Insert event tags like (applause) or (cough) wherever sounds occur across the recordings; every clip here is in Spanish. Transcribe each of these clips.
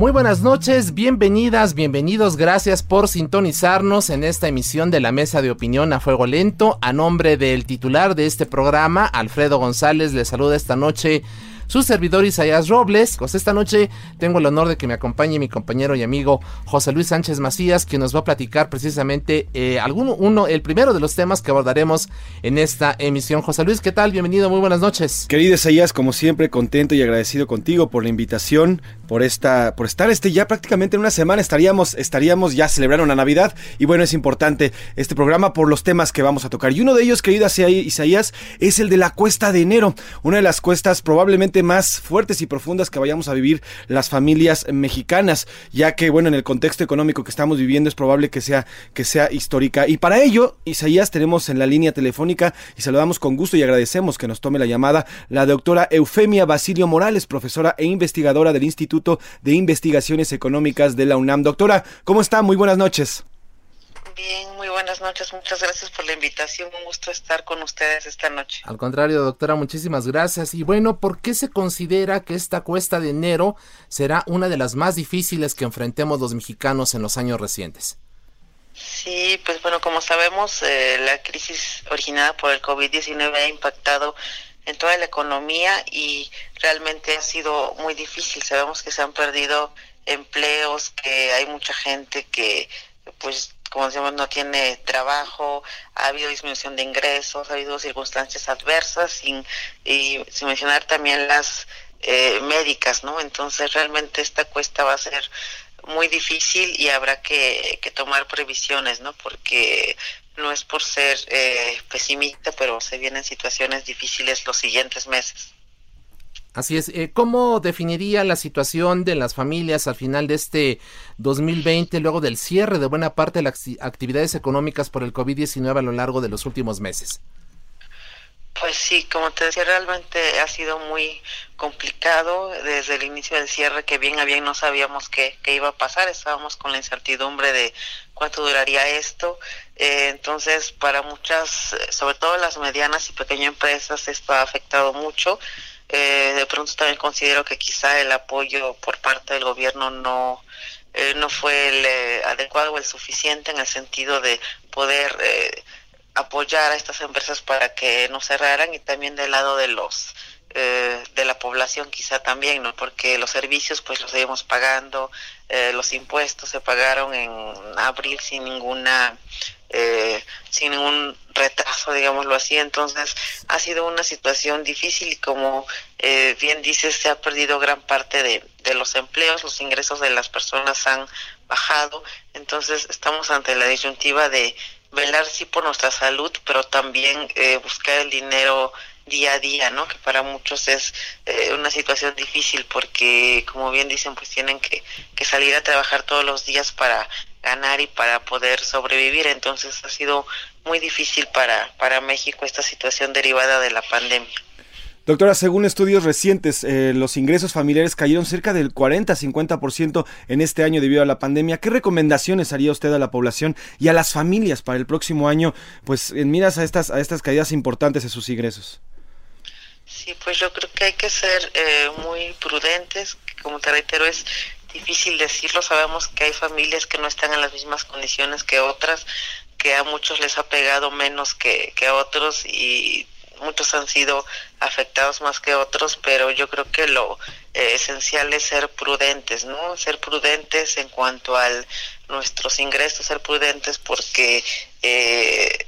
Muy buenas noches, bienvenidas, bienvenidos, gracias por sintonizarnos en esta emisión de la Mesa de Opinión a Fuego Lento. A nombre del titular de este programa, Alfredo González, le saluda esta noche su servidor Isaías Robles. Pues esta noche tengo el honor de que me acompañe mi compañero y amigo José Luis Sánchez Macías, que nos va a platicar precisamente eh, alguno, uno, el primero de los temas que abordaremos en esta emisión. José Luis, ¿qué tal? Bienvenido, muy buenas noches. Querido Isaías, como siempre, contento y agradecido contigo por la invitación, por esta, por estar este ya prácticamente en una semana estaríamos, estaríamos ya celebrando la Navidad y bueno, es importante este programa por los temas que vamos a tocar. Y uno de ellos, querido Isaías, es el de la cuesta de enero, una de las cuestas probablemente más fuertes y profundas que vayamos a vivir las familias mexicanas, ya que bueno, en el contexto económico que estamos viviendo es probable que sea que sea histórica. Y para ello, Isaías tenemos en la línea telefónica y saludamos con gusto y agradecemos que nos tome la llamada la doctora Eufemia Basilio Morales, profesora e investigadora del Instituto de Investigaciones Económicas de la UNAM. Doctora, ¿cómo está? Muy buenas noches. Bien, muy buenas noches. Muchas gracias por la invitación. Un gusto estar con ustedes esta noche. Al contrario, doctora, muchísimas gracias. Y bueno, ¿por qué se considera que esta cuesta de enero será una de las más difíciles que enfrentemos los mexicanos en los años recientes? Sí, pues bueno, como sabemos, eh, la crisis originada por el COVID-19 ha impactado en toda la economía y realmente ha sido muy difícil. Sabemos que se han perdido empleos, que hay mucha gente que pues como decimos, no tiene trabajo, ha habido disminución de ingresos, ha habido circunstancias adversas, sin, y sin mencionar también las eh, médicas, ¿no? Entonces realmente esta cuesta va a ser muy difícil y habrá que, que tomar previsiones, ¿no? Porque no es por ser eh, pesimista, pero se vienen situaciones difíciles los siguientes meses. Así es. Eh, ¿Cómo definiría la situación de las familias al final de este 2020, luego del cierre de buena parte de las actividades económicas por el COVID-19 a lo largo de los últimos meses? Pues sí, como te decía, realmente ha sido muy complicado desde el inicio del cierre, que bien a bien no sabíamos qué, iba a pasar, estábamos con la incertidumbre de cuánto duraría esto. Eh, entonces, para muchas, sobre todo las medianas y pequeñas empresas, esto ha afectado mucho. Eh, de pronto también considero que quizá el apoyo por parte del gobierno no eh, no fue el eh, adecuado o el suficiente en el sentido de poder apoyar a estas empresas para que no cerraran y también del lado de los de la población quizá también no porque los servicios pues los seguimos pagando los impuestos se pagaron en abril sin ninguna eh, sin ningún retraso, digámoslo así. Entonces ha sido una situación difícil y como eh, bien dices, se ha perdido gran parte de, de los empleos, los ingresos de las personas han bajado. Entonces estamos ante la disyuntiva de velar sí por nuestra salud, pero también eh, buscar el dinero día a día, ¿no? Que para muchos es eh, una situación difícil porque, como bien dicen, pues tienen que, que salir a trabajar todos los días para ganar y para poder sobrevivir. Entonces ha sido muy difícil para, para México esta situación derivada de la pandemia. Doctora, según estudios recientes, eh, los ingresos familiares cayeron cerca del 40-50% en este año debido a la pandemia. ¿Qué recomendaciones haría usted a la población y a las familias para el próximo año, pues en miras a estas, a estas caídas importantes de sus ingresos? Sí, pues yo creo que hay que ser eh, muy prudentes, como te reitero, es difícil decirlo, sabemos que hay familias que no están en las mismas condiciones que otras, que a muchos les ha pegado menos que, que a otros y muchos han sido afectados más que otros, pero yo creo que lo eh, esencial es ser prudentes, ¿no? Ser prudentes en cuanto a nuestros ingresos, ser prudentes porque eh,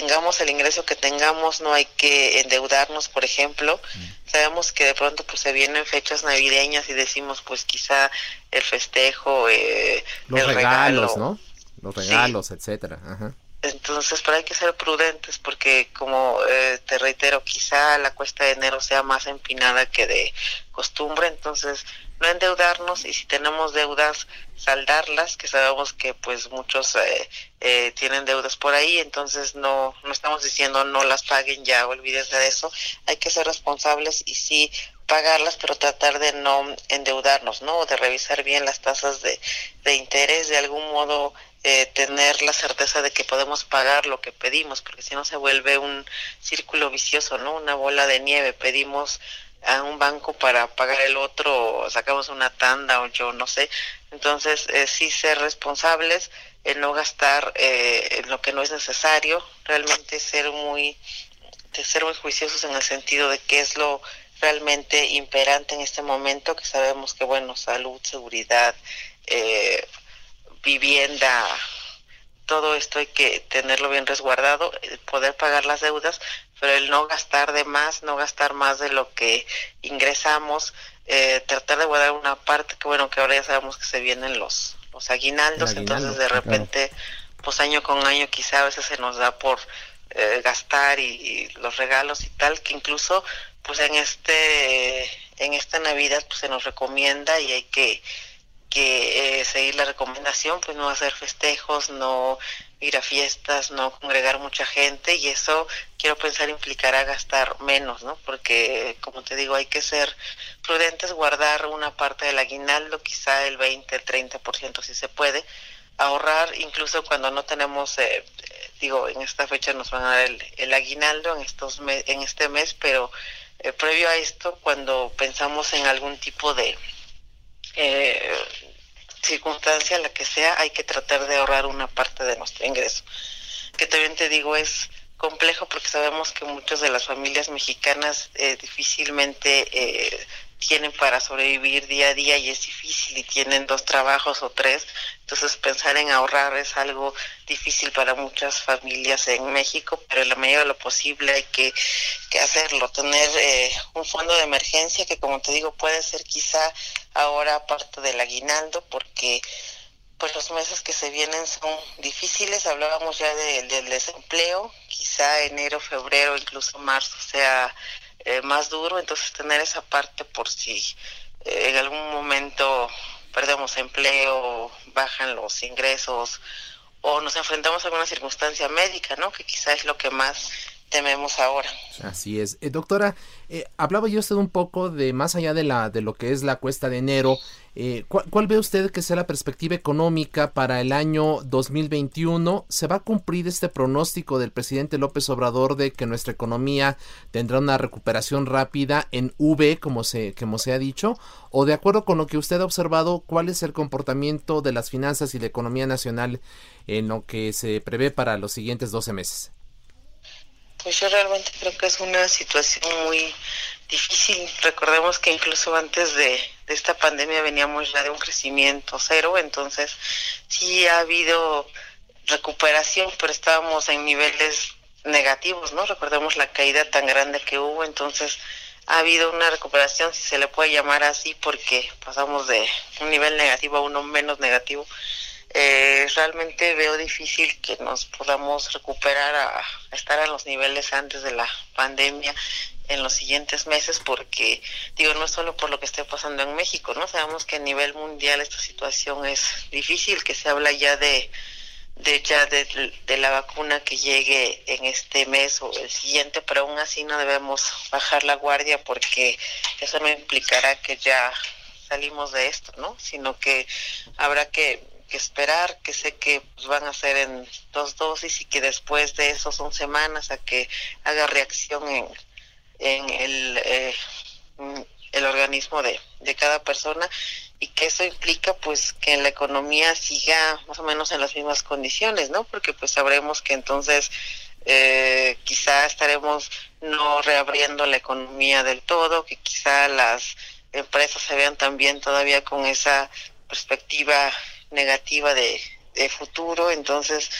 tengamos el ingreso que tengamos, no hay que endeudarnos, por ejemplo. Mm. Sabemos que de pronto pues se vienen fechas navideñas y decimos pues quizá el festejo, eh, los el regalos, regalo. ¿no? Los regalos, etcétera. Ajá. Entonces, pero hay que ser prudentes porque, como eh, te reitero, quizá la cuesta de enero sea más empinada que de costumbre, entonces no endeudarnos y si tenemos deudas, saldarlas, que sabemos que pues muchos eh, eh, tienen deudas por ahí, entonces no, no estamos diciendo no las paguen ya, olvídense de eso, hay que ser responsables y sí pagarlas, pero tratar de no endeudarnos, ¿no? De revisar bien las tasas de, de interés, de algún modo eh, tener la certeza de que podemos pagar lo que pedimos, porque si no se vuelve un círculo vicioso, ¿no? Una bola de nieve. Pedimos a un banco para pagar el otro, o sacamos una tanda o yo no sé. Entonces, eh, sí ser responsables, en no gastar eh, en lo que no es necesario, realmente ser muy, ser muy juiciosos en el sentido de qué es lo realmente imperante en este momento, que sabemos que, bueno, salud, seguridad, eh, vivienda, todo esto hay que tenerlo bien resguardado, poder pagar las deudas, pero el no gastar de más, no gastar más de lo que ingresamos, eh, tratar de guardar una parte, que bueno, que ahora ya sabemos que se vienen los, los aguinaldos, aguinaldo, entonces de repente, pues año con año quizá a veces se nos da por eh, gastar y, y, los regalos y tal, que incluso pues en este, en esta Navidad pues se nos recomienda y hay que que eh, seguir la recomendación, pues no hacer festejos, no ir a fiestas, no congregar mucha gente y eso quiero pensar implicará gastar menos, ¿no? Porque como te digo, hay que ser prudentes, guardar una parte del aguinaldo, quizá el 20, el 30% si se puede, ahorrar incluso cuando no tenemos eh, digo, en esta fecha nos van a dar el, el aguinaldo en estos me en este mes, pero eh, previo a esto cuando pensamos en algún tipo de eh, circunstancia, la que sea, hay que tratar de ahorrar una parte de nuestro ingreso. Que también te digo, es complejo porque sabemos que muchas de las familias mexicanas eh, difícilmente eh, tienen para sobrevivir día a día y es difícil y tienen dos trabajos o tres. Entonces pensar en ahorrar es algo difícil para muchas familias en México, pero en la medida de lo posible hay que, que hacerlo, tener eh, un fondo de emergencia que como te digo puede ser quizá ahora parte del aguinaldo porque pues los meses que se vienen son difíciles, hablábamos ya de, del desempleo, quizá enero, febrero, incluso marzo sea eh, más duro, entonces tener esa parte por si eh, en algún momento perdemos empleo, bajan los ingresos o nos enfrentamos a alguna circunstancia médica, ¿no? Que quizá es lo que más tememos ahora. Así es. Eh, doctora, eh, hablaba yo usted un poco de más allá de la de lo que es la cuesta de enero. Eh, ¿cuál, ¿cuál, ve usted que sea la perspectiva económica para el año 2021? ¿Se va a cumplir este pronóstico del presidente López Obrador de que nuestra economía tendrá una recuperación rápida en V, como se, como se ha dicho? ¿O de acuerdo con lo que usted ha observado, cuál es el comportamiento de las finanzas y la economía nacional en lo que se prevé para los siguientes 12 meses? Pues yo realmente creo que es una situación muy difícil. Recordemos que incluso antes de, de, esta pandemia veníamos ya de un crecimiento cero, entonces sí ha habido recuperación, pero estábamos en niveles negativos, ¿no? Recordemos la caída tan grande que hubo, entonces ha habido una recuperación, si se le puede llamar así, porque pasamos de un nivel negativo a uno menos negativo eh, realmente veo difícil que nos podamos recuperar a, a, estar a los niveles antes de la pandemia en los siguientes meses porque digo no es solo por lo que esté pasando en México no sabemos que a nivel mundial esta situación es difícil que se habla ya de de ya de, de la vacuna que llegue en este mes o el siguiente pero aún así no debemos bajar la guardia porque eso no implicará que ya salimos de esto no sino que habrá que que esperar, que sé que pues, van a ser en dos dosis y que después de eso son semanas a que haga reacción en, en el, eh, el organismo de, de cada persona y que eso implica pues que la economía siga más o menos en las mismas condiciones, ¿no? Porque pues sabremos que entonces eh, quizá estaremos no reabriendo la economía del todo, que quizá las empresas se vean también todavía con esa perspectiva negativa de futuro, entonces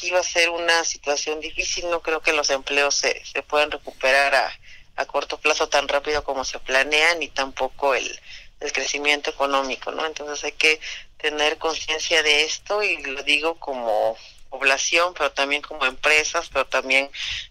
sí va a ser una situación difícil, no creo que los empleos se, se puedan recuperar a, a corto plazo tan rápido como se planea, ni tampoco el, el crecimiento económico, ¿no? Entonces hay que tener conciencia de esto y lo digo como población, pero también como empresas, pero también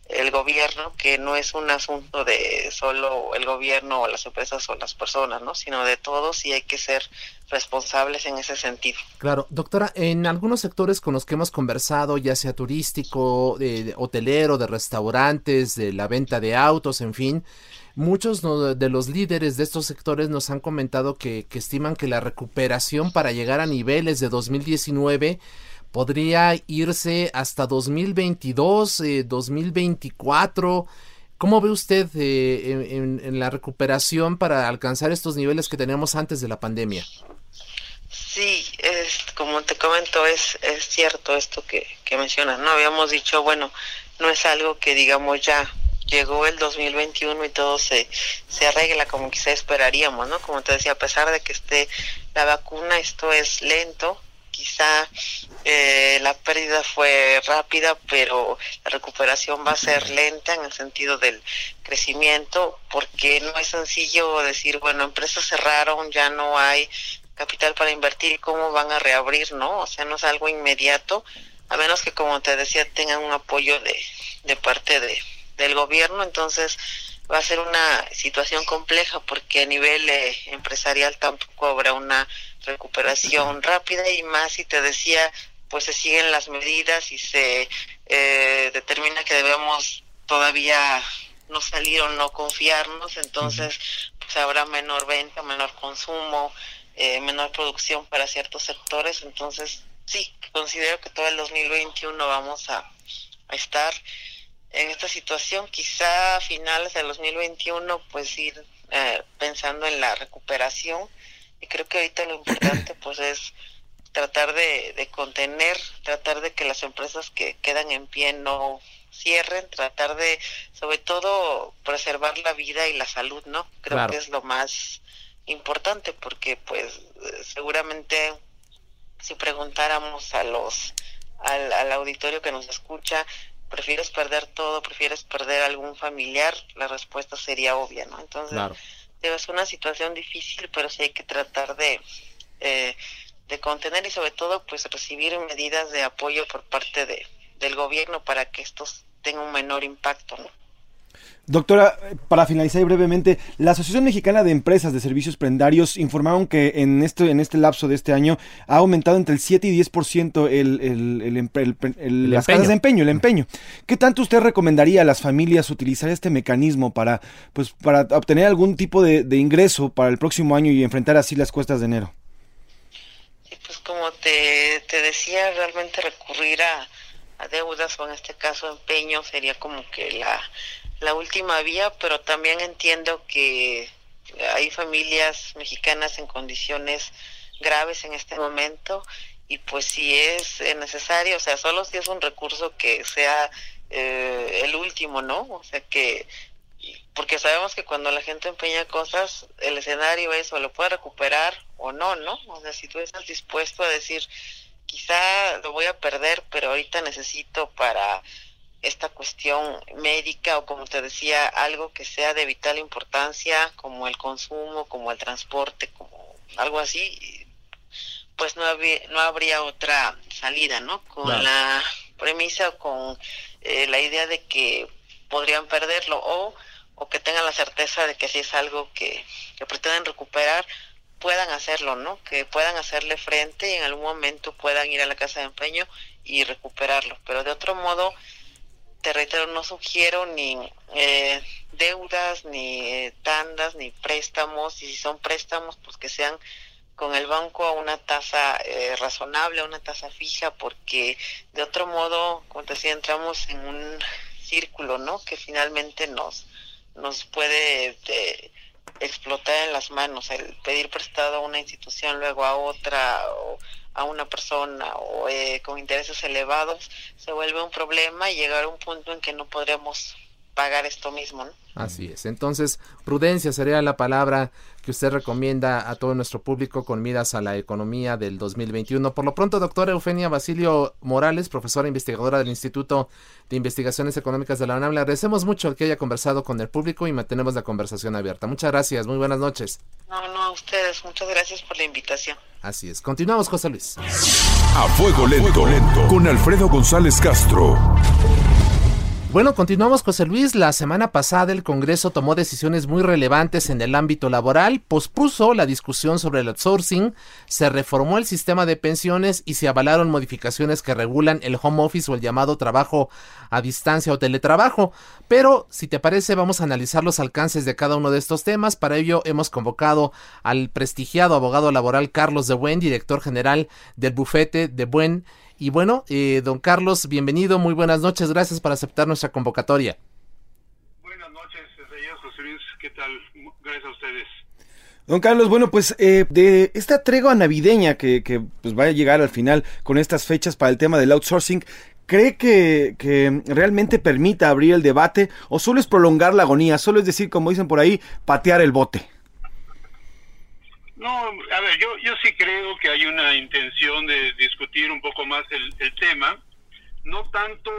el gobierno, que no es un asunto de solo el gobierno o las empresas o las personas, ¿no? sino de todos y hay que ser responsables en ese sentido. Claro, doctora, en algunos sectores con los que hemos conversado, ya sea turístico, de, hotelero, de restaurantes, de la venta de autos, en fin, muchos de los líderes de estos sectores nos han comentado que, que estiman que la recuperación para llegar a niveles de 2019 podría irse hasta 2022, 2024. Eh, ¿Cómo ve usted eh, en, la recuperación para alcanzar estos niveles que teníamos antes de la pandemia? Sí, es, como te comento, es, es cierto esto que, que mencionas, ¿no? Habíamos dicho, bueno, no es algo que digamos ya llegó el 2021 y todo se, se arregla como quizá esperaríamos, ¿no? Como te decía, a pesar de que esté la vacuna, esto es lento, quizá eh, la pérdida fue rápida, pero la recuperación va a ser lenta en el sentido del crecimiento, porque no es sencillo decir, bueno, empresas cerraron, ya no hay capital para invertir, ¿cómo van a reabrir? No, o sea, no es algo inmediato, a menos que, como te decía, tengan un apoyo de, de parte de, del gobierno, entonces va a ser una situación compleja porque a nivel eh, empresarial tampoco habrá una recuperación rápida y más si te decía pues se siguen las medidas y se eh, determina que debemos todavía no salir o no confiarnos entonces pues habrá menor venta menor consumo eh, menor producción para ciertos sectores entonces sí considero que todo el 2021 vamos a, a estar en esta situación quizá a finales del 2021 pues ir eh, pensando en la recuperación y creo que ahorita lo importante (clears throat) pues es tratar de, de, contener, tratar de que las empresas que quedan en pie no cierren, tratar de sobre todo preservar la vida y la salud, ¿no? Creo que es lo más importante porque pues seguramente si preguntáramos a los al, al auditorio que nos escucha, ¿prefieres perder todo? ¿Prefieres perder algún familiar? La respuesta sería obvia, ¿no? Entonces, es una situación difícil, pero sí hay que tratar de, eh, de contener y sobre todo pues recibir medidas de apoyo por parte de, del gobierno para que estos tengan un menor impacto. ¿no? Doctora, para finalizar brevemente, la Asociación Mexicana de Empresas de Servicios Prendarios informaron que en este, en este lapso de este año ha aumentado entre el 7 y 10% el, el, el, las casas de empeño, el empeño. ¿Qué tanto usted recomendaría a las familias utilizar este mecanismo para, pues, para obtener algún tipo de, ingreso para el próximo año y enfrentar así las cuestas de enero? Sí, pues como te, te decía, realmente recurrir a, a deudas o en este caso empeño sería como que la la última vía, pero también entiendo que hay familias mexicanas en condiciones graves en este momento y pues si es necesario, o sea, solo si es un recurso que sea eh, el último, ¿no? O sea que, porque sabemos que cuando la gente empeña cosas, el escenario es o lo puede recuperar o no, ¿no? O sea, si tú estás dispuesto a decir, quizá lo voy a perder, pero ahorita necesito para esta cuestión médica o como te decía, algo que sea de vital importancia como el consumo, como el transporte, como algo así, pues no, había, no habría otra salida, ¿no? Con la premisa o con eh, la idea de que podrían perderlo o, o que tengan la certeza de que si es algo que, que pretenden recuperar, puedan hacerlo, ¿no? Que puedan hacerle frente y en algún momento puedan ir a la casa de empeño y recuperarlo. Pero de otro modo, te reitero, no sugiero ni eh, deudas, ni eh, tandas, ni préstamos, y si son préstamos, pues que sean con el banco a una tasa eh, razonable, a una tasa fija, porque de otro modo, como te decía, entramos en un círculo, ¿no? Que finalmente nos, nos puede explotar en las manos, el pedir prestado a una institución, luego a otra, o a una persona o eh, con intereses elevados, se vuelve un problema y llegar a un punto en que no podríamos pagar esto mismo. ¿no? Así es. Entonces, prudencia sería la palabra que usted recomienda a todo nuestro público con miras a la economía del 2021. Por lo pronto, doctora Eufenia Basilio Morales, profesora investigadora del Instituto de Investigaciones Económicas de la UNAM, le agradecemos mucho que haya conversado con el público y mantenemos la conversación abierta. Muchas gracias, muy buenas noches. No, no, a ustedes, muchas gracias por la invitación. Así es. Continuamos, José Luis. A fuego lento, lento. con Alfredo González Castro. Bueno, continuamos José Luis. La semana pasada el Congreso tomó decisiones muy relevantes en el ámbito laboral, pospuso la discusión sobre el outsourcing, se reformó el sistema de pensiones y se avalaron modificaciones que regulan el home office o el llamado trabajo a distancia o teletrabajo. Pero, si te parece, vamos a analizar los alcances de cada uno de estos temas. Para ello hemos convocado al prestigiado abogado laboral Carlos de Buen, director general del bufete de Buen y bueno, eh, don Carlos, bienvenido, muy buenas noches, gracias por aceptar nuestra convocatoria. Buenas noches, señor José Luis, ¿qué tal? Gracias a ustedes. Don Carlos, bueno, pues eh, de esta tregua navideña que, que pues va a llegar al final con estas fechas para el tema del outsourcing, ¿cree que, que, realmente permita abrir el debate o solo es prolongar la agonía, solo es decir, como dicen por ahí, patear el bote? No, a ver, yo, yo sí creo que hay una intención de discutir un poco más el, el tema. No tanto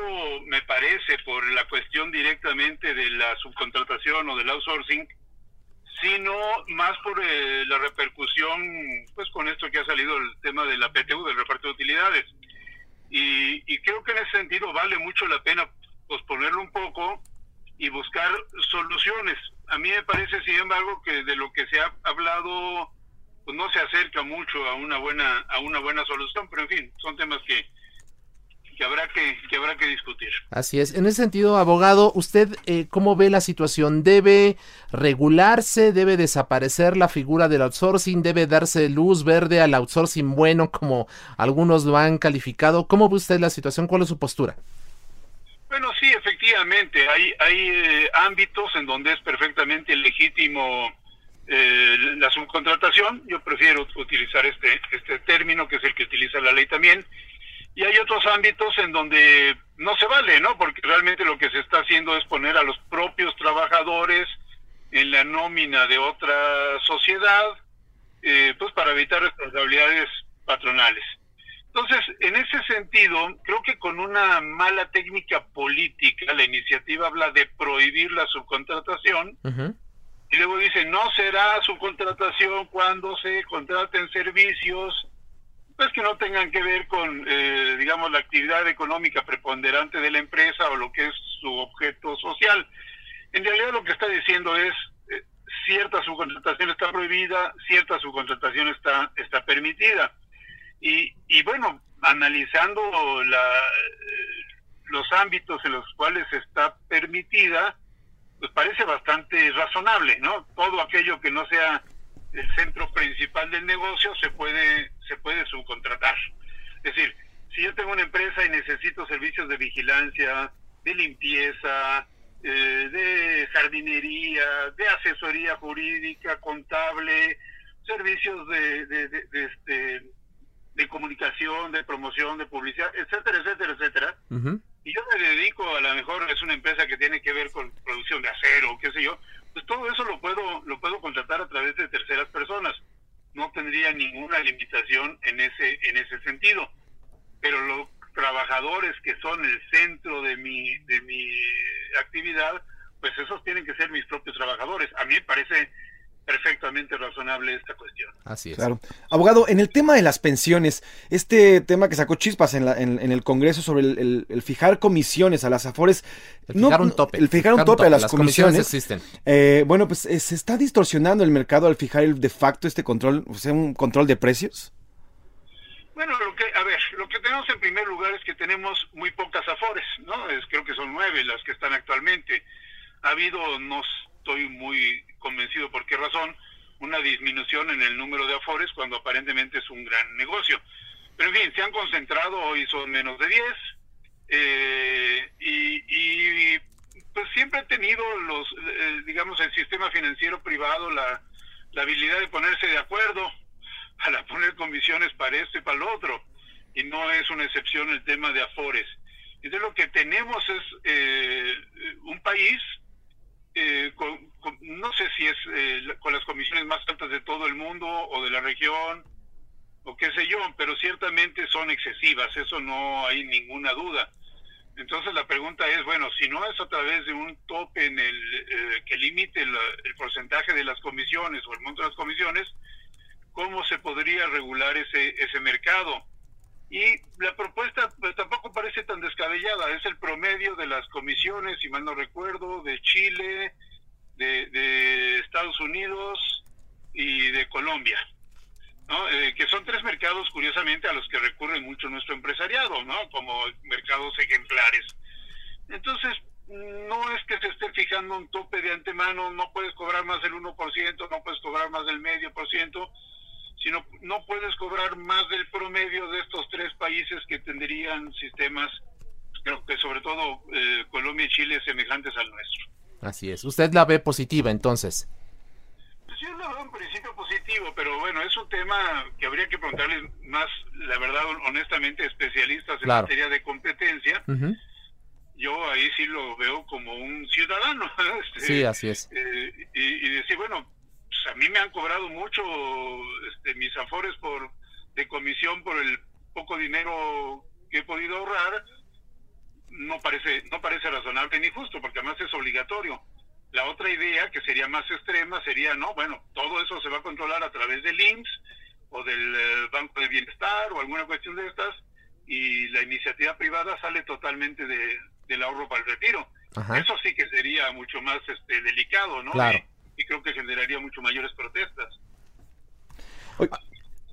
me parece por la cuestión directamente de la subcontratación o del outsourcing, sino más por eh, la repercusión, pues con esto que ha salido el tema de la PTU, del reparto de utilidades. Y, y creo que en ese sentido vale mucho la pena posponerlo un poco y buscar soluciones. A mí me parece, sin embargo, que de lo que se ha hablado pues no se acerca mucho a una buena a una buena solución, pero en fin, son temas que que habrá que, que habrá que discutir. Así es. En ese sentido, abogado, ¿usted eh, cómo ve la situación? ¿Debe regularse? ¿Debe desaparecer la figura del outsourcing? ¿Debe darse luz verde al outsourcing bueno como algunos lo han calificado? ¿Cómo ve usted la situación? ¿Cuál es su postura? Bueno, sí, efectivamente, hay, hay eh, ámbitos en donde es perfectamente legítimo eh, la subcontratación, yo prefiero utilizar este, este término, que es el que utiliza la ley también, y hay otros ámbitos en donde no se vale, ¿no? Porque realmente lo que se está haciendo es poner a los propios trabajadores en la nómina de otra sociedad, eh, pues para evitar responsabilidades patronales. Entonces, en ese sentido, creo que con una mala técnica política, la iniciativa habla de prohibir la subcontratación, uh y luego dice, no será su contratación cuando se contraten servicios, pues que no tengan que ver con, eh, digamos, la actividad económica preponderante de la empresa o lo que es su objeto social. En realidad lo que está diciendo es, eh, cierta subcontratación está prohibida, cierta subcontratación está, está permitida. Y, y bueno, analizando la, los ámbitos en los cuales está permitida, pues parece bastante razonable, ¿no? Todo aquello que no sea el centro principal del negocio se puede se puede subcontratar. Es decir, si yo tengo una empresa y necesito servicios de vigilancia, de limpieza, eh, de jardinería, de asesoría jurídica, contable, servicios de, de, de, este, de comunicación, de promoción, de publicidad, etcétera, etcétera, etcétera. Uh y yo me dedico, a lo mejor es una empresa que tiene que ver con producción de acero, qué sé yo, pues todo eso lo puedo lo puedo contratar a través de terceras personas. No tendría ninguna limitación en ese en ese sentido. Pero los trabajadores que son el centro de mi de mi actividad, pues esos tienen que ser mis propios trabajadores. A mí me parece perfectamente razonable esta cuestión. Así es. Claro. Abogado, en el tema de las pensiones, este tema que sacó chispas en, la, en, en el Congreso sobre el, el, el, fijar comisiones a las AFORES. El fijar no, un tope. El fijar, un, tope, a las, las comisiones. existen. Eh, bueno, pues eh, se está distorsionando el mercado al fijar el, de facto este control, o sea, un control de precios. Bueno, lo que, a ver, lo que tenemos en primer lugar es que tenemos muy pocas AFORES, ¿no? Es, creo que son nueve las que están actualmente. Ha habido, no estoy muy convencido por qué razón, una disminución en el número de afores cuando aparentemente es un gran negocio. Pero en fin, se han concentrado, hoy son menos de 10, eh, y, pues siempre ha tenido los, eh, digamos, el sistema financiero privado la, la habilidad de ponerse de acuerdo (laughs) para poner comisiones para esto y para lo otro, y no es una excepción el tema de Afores. Entonces lo que tenemos es eh, un país, eh, con, no sé si es eh, con las comisiones más altas de todo el mundo o de la región, o qué sé yo, pero ciertamente son excesivas, eso no hay ninguna duda. Entonces la pregunta es, bueno, si no es a través de un tope en el que limite el, el, porcentaje de las comisiones o el monto de las comisiones, ¿cómo se podría regular ese, ese mercado? Y la propuesta pues, tampoco parece tan descabellada, es el promedio de las comisiones, si mal no recuerdo, de Chile, de, Estados Unidos y de Colombia, ¿no? Eh, que son tres mercados, curiosamente, a los que recurre mucho nuestro empresariado, ¿no? como mercados ejemplares. Entonces, no es que se esté fijando un tope de antemano, no puedes cobrar más del 1%, no puedes cobrar más del medio por ciento, sino no puedes cobrar más del promedio de estos tres países que tendrían sistemas, creo que sobre todo eh, Colombia y Chile, semejantes al nuestro. Así es. ¿Usted la ve positiva entonces? Yo la veo en principio positivo, pero bueno, es un tema que habría que preguntarles más, la verdad, honestamente, especialistas en materia de competencia. Yo ahí sí lo veo como un ciudadano. (laughs) Este, sí, así es. Eh, y, y decir, bueno, pues, a mí me han cobrado mucho este, mis afores por de comisión por el poco dinero que he podido ahorrar no parece no parece razonable ni justo porque además es obligatorio. La otra idea que sería más extrema sería no bueno todo eso se va a controlar a través del IMSS o del eh, Banco de Bienestar o alguna cuestión de estas y la iniciativa privada sale totalmente de, del ahorro para el retiro. Eso sí que sería mucho más este delicado no claro y creo que generaría mucho mayores protestas.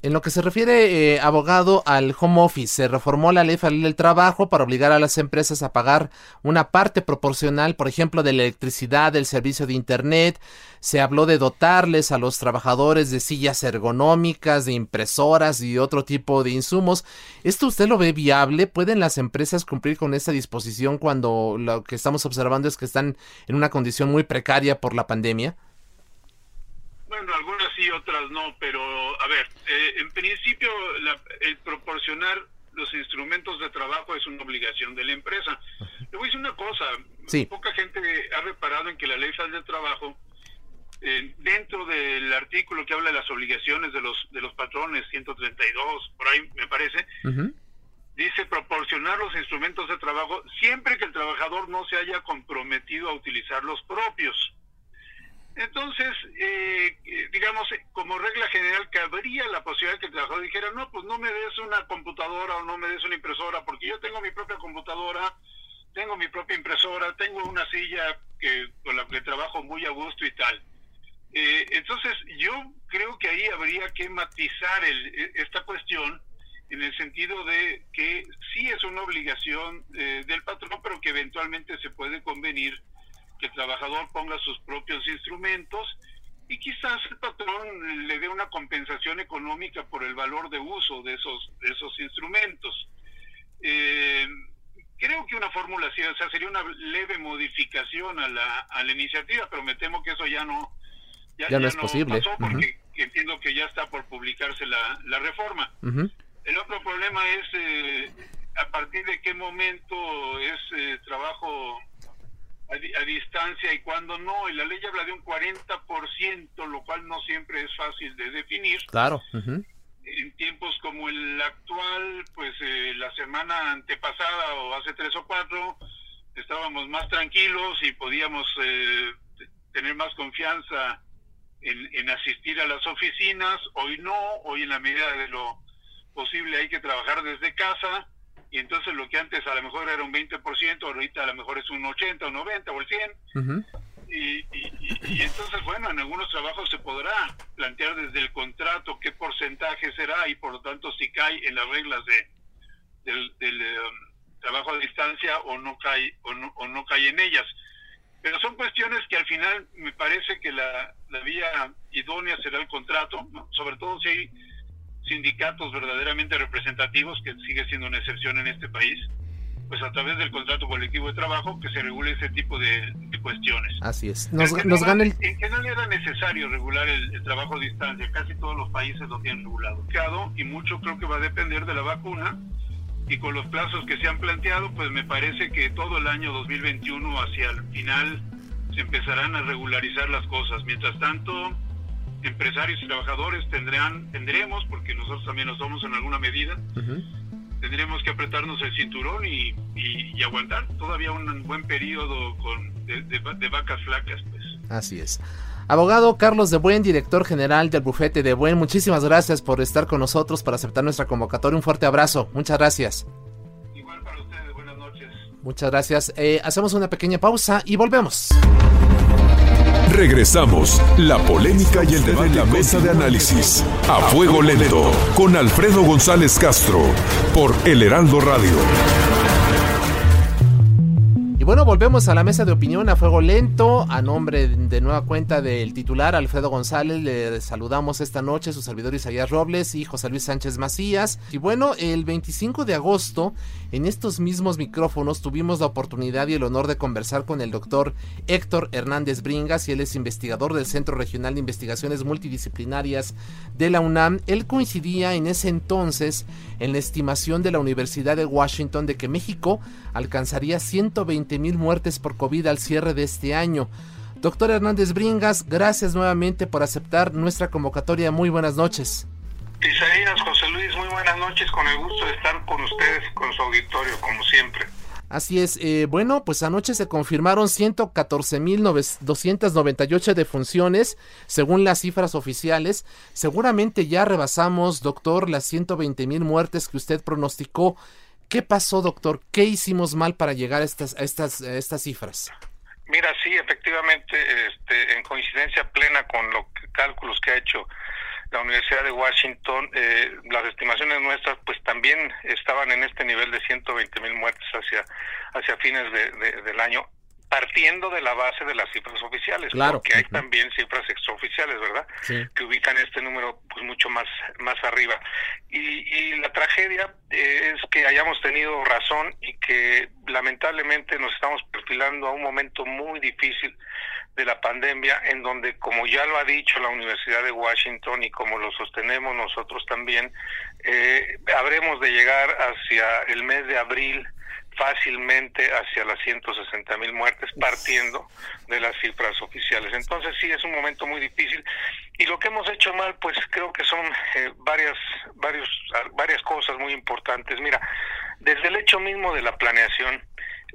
En lo que se refiere, eh, abogado, al home office, se reformó la ley del trabajo para obligar a las empresas a pagar una parte proporcional, por ejemplo, de la electricidad, del servicio de Internet. Se habló de dotarles a los trabajadores de sillas ergonómicas, de impresoras y otro tipo de insumos. ¿Esto usted lo ve viable? ¿Pueden las empresas cumplir con esta disposición cuando lo que estamos observando es que están en una condición muy precaria por la pandemia? Bueno, algunas sí, otras no, pero a ver, eh, en principio el proporcionar los instrumentos de trabajo es una obligación de la empresa. Le voy a decir una cosa, poca gente ha reparado en que la ley federal de trabajo, eh, dentro del artículo que habla de las obligaciones de los, de los patrones, 132, por ahí me parece, dice proporcionar los instrumentos de trabajo siempre que el trabajador no se haya comprometido a utilizar los propios. Entonces, eh, digamos, como regla general, cabría la posibilidad que el trabajador dijera, no, pues no me des una computadora o no me des una impresora, porque yo tengo mi propia computadora, tengo mi propia impresora, tengo una silla que con la que trabajo muy a gusto y tal. Eh, entonces, yo creo que ahí habría que matizar el, e, esta cuestión en el sentido de que sí es una obligación eh, del patrón, pero que eventualmente se puede convenir que el trabajador ponga sus propios instrumentos y quizás el patrón le dé una compensación económica por el valor de uso de esos, de esos instrumentos. Eh, creo que una fórmula así, o sea, sería una leve modificación a la, a la iniciativa, pero me temo que eso ya no, ya, no es posible. Pasó porque entiendo que ya está por publicarse la, la reforma. El otro problema es eh, a partir de qué momento es eh, trabajo a, distancia y cuando no. Y la ley habla de un 40%, lo cual no siempre es fácil de definir. Claro. En tiempos como el actual, pues eh, la semana antepasada o hace tres o cuatro, estábamos más tranquilos y podíamos eh, tener más confianza en, en asistir a las oficinas. Hoy no, hoy en la medida de lo posible hay que trabajar desde casa y entonces lo que antes a lo mejor era un 20%, ahorita a lo mejor es un 80 o 90 o el 100. y, y, entonces, bueno, en algunos trabajos se podrá plantear desde el contrato qué porcentaje será y por lo tanto si cae en las reglas de del, um, trabajo a distancia o no cae o no, o no cae en ellas. Pero son cuestiones que al final me parece que la, la vía idónea será el contrato, sobre todo si hay sindicatos verdaderamente representativos, que sigue siendo una excepción en este país, pues a través del contrato colectivo de trabajo que se regule ese tipo de, cuestiones. Así es. Nos, nos gana el... En general era necesario regular el, trabajo a distancia, casi todos los países lo tienen regulado. Y mucho creo que va a depender de la vacuna y con los plazos que se han planteado, pues me parece que todo el año 2021 hacia el final se empezarán a regularizar las cosas. Mientras tanto, empresarios y trabajadores tendrán, tendremos, porque nosotros también lo somos en alguna medida, tendremos que apretarnos el cinturón y, aguantar todavía un buen periodo con, de, vacas flacas. Pues. Así es. Abogado Carlos de Buen, director general del bufete de Buen, muchísimas gracias por estar con nosotros, para aceptar nuestra convocatoria. Un fuerte abrazo. Muchas gracias. Igual para ustedes, buenas noches. Muchas gracias. Eh, hacemos una pequeña pausa y volvemos. Regresamos. La polémica y el debate en la mesa de análisis. A fuego lento. Con Alfredo González Castro. Por El Heraldo Radio bueno, volvemos a la mesa de opinión a fuego lento. A nombre de nueva cuenta del titular Alfredo González, le saludamos esta noche su servidor Isaías Robles y José Luis Sánchez Macías. Y bueno, el 25 de agosto, en estos mismos micrófonos, tuvimos la oportunidad y el honor de conversar con el doctor Héctor Hernández Bringas, y él es investigador del Centro Regional de Investigaciones Multidisciplinarias de la UNAM. Él coincidía en ese entonces en la estimación de la Universidad de Washington de que México alcanzaría 120 mil muertes por COVID al cierre de este año. Doctor Hernández Bringas, gracias nuevamente por aceptar nuestra convocatoria. Muy buenas noches. Isaías, José Luis, muy buenas noches. Con el gusto de estar con ustedes y con su auditorio, como siempre. Así es, eh, bueno, pues anoche se confirmaron 114.298 defunciones según las cifras oficiales. Seguramente ya rebasamos, doctor, las 120.000 muertes que usted pronosticó. ¿Qué pasó, doctor? ¿Qué hicimos mal para llegar a estas, estas, estas cifras? Mira, sí, efectivamente, este, en coincidencia plena con los cálculos que ha hecho la Universidad de Washington, eh, las estimaciones nuestras pues también estaban en este nivel de 120 mil muertes hacia, hacia fines de, del año partiendo de la base de las cifras oficiales, claro. porque hay también cifras extraoficiales, ¿verdad? Que ubican este número pues mucho más más arriba. Y, la tragedia eh, es que hayamos tenido razón y que lamentablemente nos estamos perfilando a un momento muy difícil de la pandemia, en donde, como ya lo ha dicho la Universidad de Washington y como lo sostenemos nosotros también, eh, habremos de llegar hacia el mes de abril fácilmente hacia las 160 mil muertes partiendo de las cifras oficiales. Entonces sí es un momento muy difícil y lo que hemos hecho mal pues creo que son eh, varias, varios, varias cosas muy importantes. Mira, desde el hecho mismo de la planeación,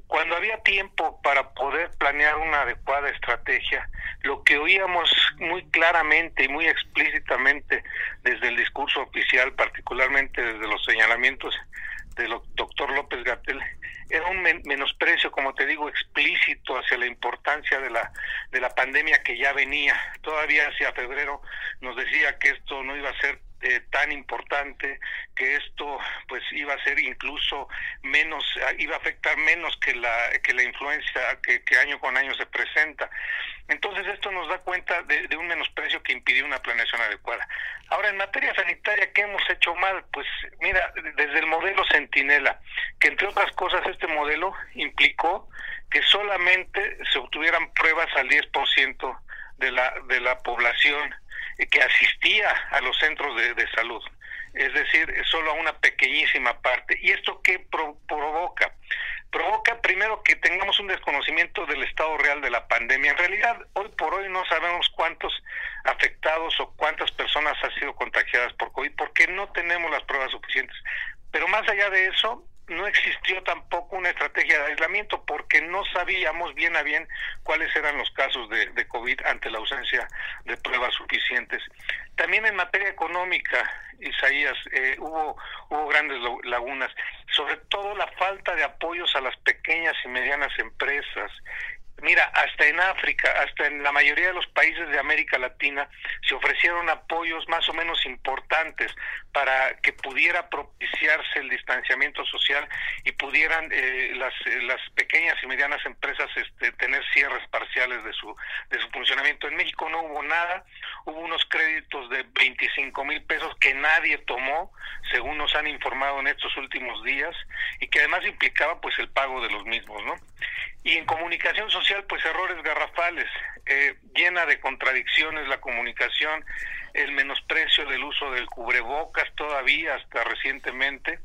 cuando había tiempo para poder planear una adecuada estrategia, lo que oíamos muy claramente y muy explícitamente desde el discurso oficial, particularmente desde los señalamientos del doctor López Gatel era un menosprecio, como te digo, explícito hacia la importancia de la de la pandemia que ya venía. Todavía hacia febrero nos decía que esto no iba a ser eh, tan importante que esto pues iba a ser incluso menos iba a afectar menos que la que la influencia que, año con año se presenta entonces esto nos da cuenta de, de, un menosprecio que impidió una planeación adecuada ahora en materia sanitaria qué hemos hecho mal pues mira desde el modelo Centinela que entre otras cosas este modelo implicó que solamente se obtuvieran pruebas al 10% de la de la población que asistía a los centros de, salud, es decir, solo a una pequeñísima parte. ¿Y esto qué provoca? Provoca primero que tengamos un desconocimiento del estado real de la pandemia. En realidad, hoy por hoy no sabemos cuántos afectados o cuántas personas han sido contagiadas por COVID porque no tenemos las pruebas suficientes. Pero más allá de eso, no existió tampoco una estrategia de aislamiento porque no sabíamos bien a bien cuáles eran los casos de, COVID ante la ausencia de pruebas suficientes. También en materia económica, Isaías, eh, hubo, hubo grandes lagunas, sobre todo la falta de apoyos a las pequeñas y medianas empresas Mira, hasta en África, hasta en la mayoría de los países de América Latina se ofrecieron apoyos más o menos importantes para que pudiera propiciarse el distanciamiento social y pudieran eh, las, eh, las pequeñas y medianas empresas este, tener cierres parciales de su, de su funcionamiento. En México no hubo nada, hubo unos créditos de 25 mil pesos que nadie tomó, según nos han informado en estos últimos días, y que además implicaba pues el pago de los mismos, ¿no? Y en comunicación social, pues errores garrafales, eh, llena de contradicciones la comunicación, el menosprecio del uso del cubrebocas todavía hasta recientemente,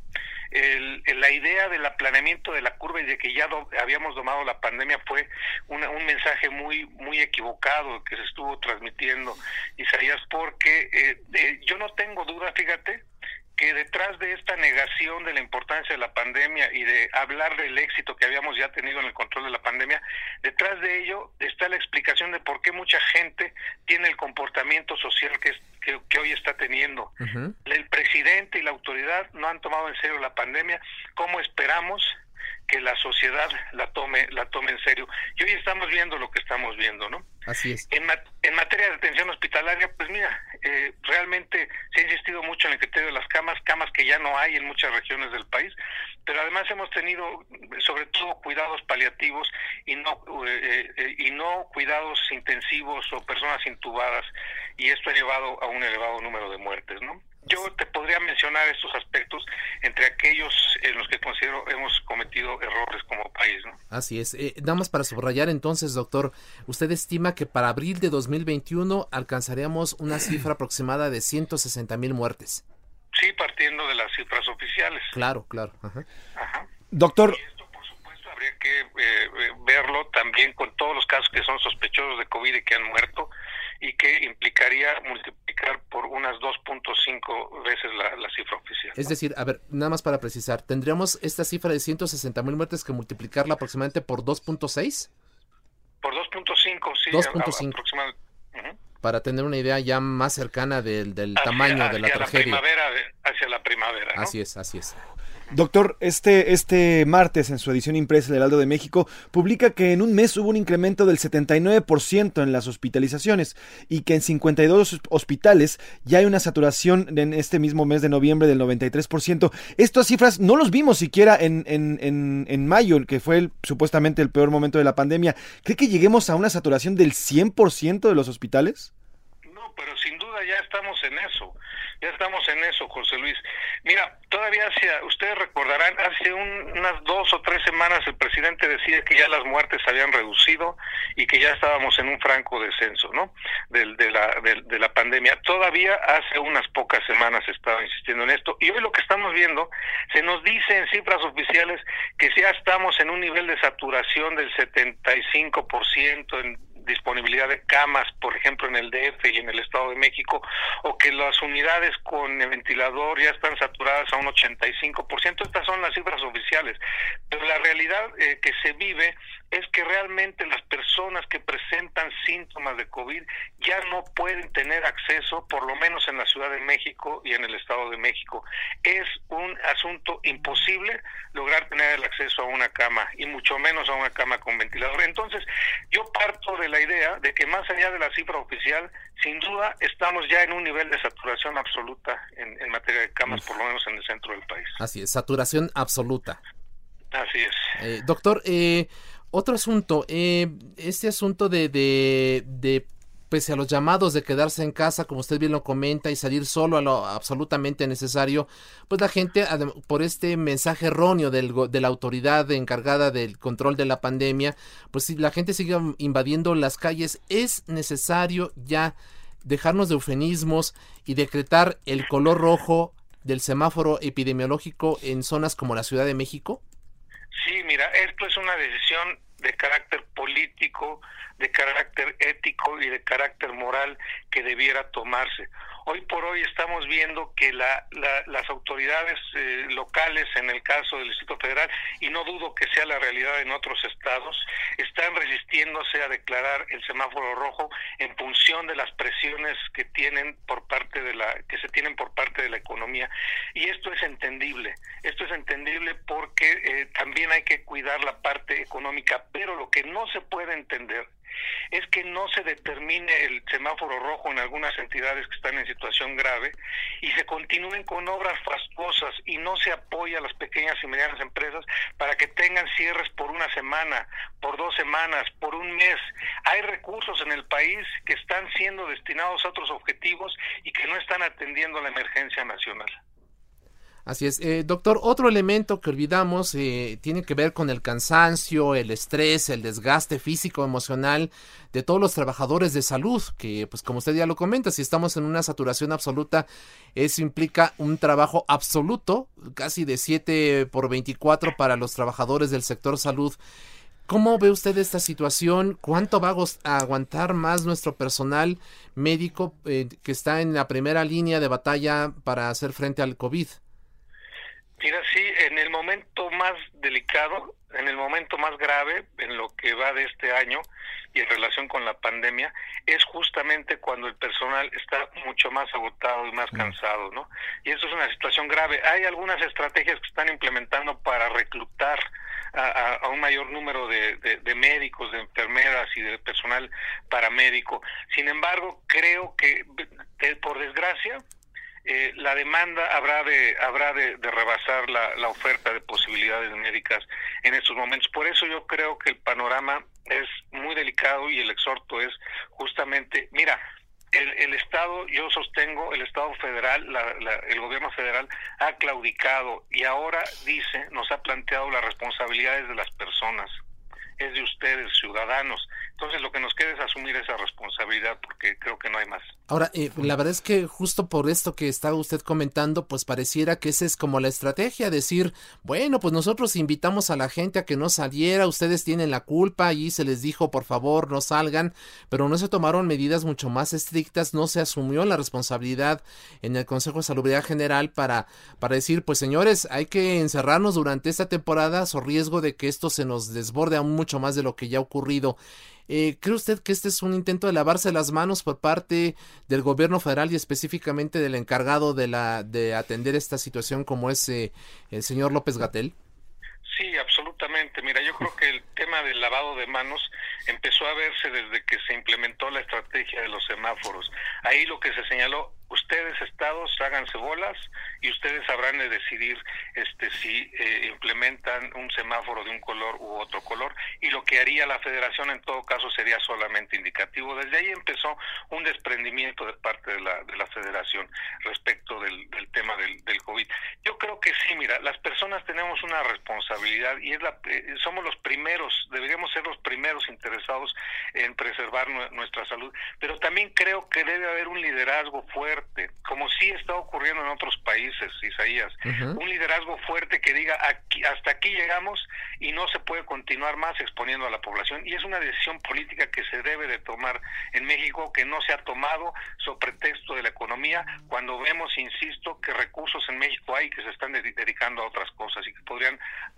el, la idea del aplaneamiento de la curva y de que ya habíamos domado la pandemia fue un mensaje muy muy equivocado que se estuvo transmitiendo Isaías porque eh, eh, yo no tengo duda fíjate que detrás de esta negación de la importancia de la pandemia y de hablar del éxito que habíamos ya tenido en el control de la pandemia, detrás de ello está la explicación de por qué mucha gente tiene el comportamiento social que, que, hoy está teniendo. El presidente y la autoridad no han tomado en serio la pandemia. ¿Cómo esperamos que la sociedad la tome la tome en serio. Y hoy estamos viendo lo que estamos viendo, ¿no? Así es. En, en materia de atención hospitalaria, pues mira, eh, realmente se ha insistido mucho en el criterio de las camas, camas que ya no hay en muchas regiones del país, pero además hemos tenido sobre todo cuidados paliativos y no eh, eh, y no cuidados intensivos o personas intubadas y esto ha llevado a un elevado número de muertes, ¿no? Yo te podría mencionar estos aspectos entre aquellos en los que considero hemos cometido errores como país. ¿no? Así es. Eh, nada más para subrayar entonces, doctor, usted estima que para abril de 2021 alcanzaríamos una cifra aproximada de 160 mil muertes. Sí, partiendo de las cifras oficiales. Claro, claro. Ajá. Doctor. Y esto, por supuesto, habría que eh, eh, verlo también con todos los casos que son sospechosos de COVID y que han muerto y que implicaría multiplicar por unas 2.5 veces la, cifra oficial. Es decir, a ver, nada más para precisar, ¿tendríamos esta cifra de 160 mil muertes que multiplicarla aproximadamente por 2.6? Por 2.5, sí. 2.5. Aproximadamente. Para tener una idea ya más cercana del, del tamaño de la tragedia. La primavera, hacia la primavera. Así es, así es. Doctor, este, este martes en su edición impresa del Heraldo de México publica que en un mes hubo un incremento del 79% en las hospitalizaciones y que en 52 hospitales ya hay una saturación en este mismo mes de noviembre del 93%. Estas cifras no los vimos siquiera en, en, en, en mayo, que fue supuestamente el peor momento de la pandemia. ¿Cree que lleguemos a una saturación del 100% de los hospitales? No, pero sin duda ya estamos en eso. Ya estamos en eso, José Luis. Mira, todavía hacia, ustedes recordarán, hace unas dos o tres semanas el presidente decía que ya las muertes se habían reducido y que ya estábamos en un franco descenso, ¿no? de, la, de, la pandemia. Todavía hace unas pocas semanas estaba insistiendo en esto y hoy lo que estamos viendo, se nos dice en cifras oficiales que ya estamos en un nivel de saturación del 75% en disponibilidad de camas, por ejemplo, en el DF y en el Estado de México, o que las unidades con el ventilador ya están saturadas a un 85%. Estas son las cifras oficiales. Pero la realidad eh, que se vive es que realmente las personas que presentan síntomas de COVID ya no pueden tener acceso, por lo menos en la Ciudad de México y en el Estado de México. Es un asunto imposible lograr tener el acceso a una cama y mucho menos a una cama con ventilador. Entonces, yo parto de la idea de que más allá de la cifra oficial, sin duda estamos ya en un nivel de saturación absoluta en, materia de camas, por lo menos en el centro del país. Así es, saturación absoluta. Así es. Eh, doctor, eh, otro asunto, eh, este asunto de, de, de, pese a los llamados de quedarse en casa, como usted bien lo comenta, y salir solo a lo absolutamente necesario, pues la gente, por este mensaje erróneo del, de la autoridad encargada del control de la pandemia, pues si la gente sigue invadiendo las calles, es necesario ya dejarnos de eufemismos y decretar el color rojo del semáforo epidemiológico en zonas como la Ciudad de México? Sí, mira, esto es una decisión de carácter político, de carácter ético y de carácter moral que debiera tomarse. Hoy por hoy estamos viendo que la, las autoridades eh, locales, en el caso del Distrito Federal, y no dudo que sea la realidad en otros estados, están resistiéndose a declarar el semáforo rojo en función de las presiones que tienen por parte de la que se tienen por parte de la economía y esto es entendible. Esto es entendible porque eh, también hay que cuidar la parte económica, pero lo que no se puede entender es que no se determine el semáforo rojo en algunas entidades que están en situación grave y se continúen con obras fastuosas y no se apoya a las pequeñas y medianas empresas para que tengan cierres por una semana, por dos semanas, por un mes. Hay recursos en el país que están siendo destinados a otros objetivos y que no están atendiendo la emergencia nacional. Así es. Eh, doctor, otro elemento que olvidamos eh, tiene que ver con el cansancio, el estrés, el desgaste físico, emocional de todos los trabajadores de salud, que pues como usted ya lo comenta, si estamos en una saturación absoluta, eso implica un trabajo absoluto, casi de 7 por 24 para los trabajadores del sector salud. ¿Cómo ve usted esta situación? ¿Cuánto va a aguantar más nuestro personal médico eh, que está en la primera línea de batalla para hacer frente al COVID? Mira, sí, en el momento más delicado, en el momento más grave, en lo que va de este año y en relación con la pandemia, es justamente cuando el personal está mucho más agotado y más cansado, ¿no? Y eso es una situación grave. Hay algunas estrategias que están implementando para reclutar a, un mayor número de, de, médicos, de enfermeras y de personal paramédico. Sin embargo, creo que, por desgracia, eh, la demanda habrá de habrá de, rebasar la, la, oferta de posibilidades médicas en estos momentos. Por eso yo creo que el panorama es muy delicado y el exhorto es justamente, mira, el, el Estado, yo sostengo, el Estado federal, el gobierno federal ha claudicado y ahora dice, nos ha planteado las responsabilidades de las personas es de ustedes, ciudadanos. Entonces lo que nos queda es asumir esa responsabilidad porque creo que no hay más. Ahora, eh, la verdad es que justo por esto que estaba usted comentando, pues pareciera que esa es como la estrategia, decir, bueno, pues nosotros invitamos a la gente a que no saliera, ustedes tienen la culpa y se les dijo, por favor, no salgan, pero no se tomaron medidas mucho más estrictas, no se asumió la responsabilidad en el Consejo de Salubridad General para, para decir, pues señores, hay que encerrarnos durante esta temporada, so riesgo de que esto se nos desborde aún mucho más de lo que ya ha ocurrido. Eh, ¿Cree usted que este es un intento de lavarse las manos por parte del gobierno federal y específicamente del encargado de la de atender esta situación como es eh, el señor López Gatel? Sí, absolutamente. Mira, yo creo que el tema del lavado de manos empezó a verse desde que se implementó la estrategia de los semáforos. Ahí lo que se señaló ustedes estados háganse bolas y ustedes sabrán de decidir este si eh, implementan un semáforo de un color u otro color. Y lo que haría la federación en todo caso sería solamente indicativo. Desde ahí empezó un desprendimiento de parte de la, de la federación respecto del, del tema del, del covid. Yo creo que sí mira las personas tenemos una responsabilidad y es la eh, somos los primeros deberíamos ser los primeros interesados en preservar nuestra salud. Pero también creo que debe haber un liderazgo fuerte como sí está ocurriendo en otros países, Isaías. Un liderazgo fuerte que diga aquí, hasta aquí llegamos y no se puede continuar más exponiendo a la población. Y es una decisión política que se debe de tomar en México, que no se ha tomado sobre pretexto de la economía, cuando vemos, insisto, que recursos en México hay que se están dedicando a otras cosas y que podrían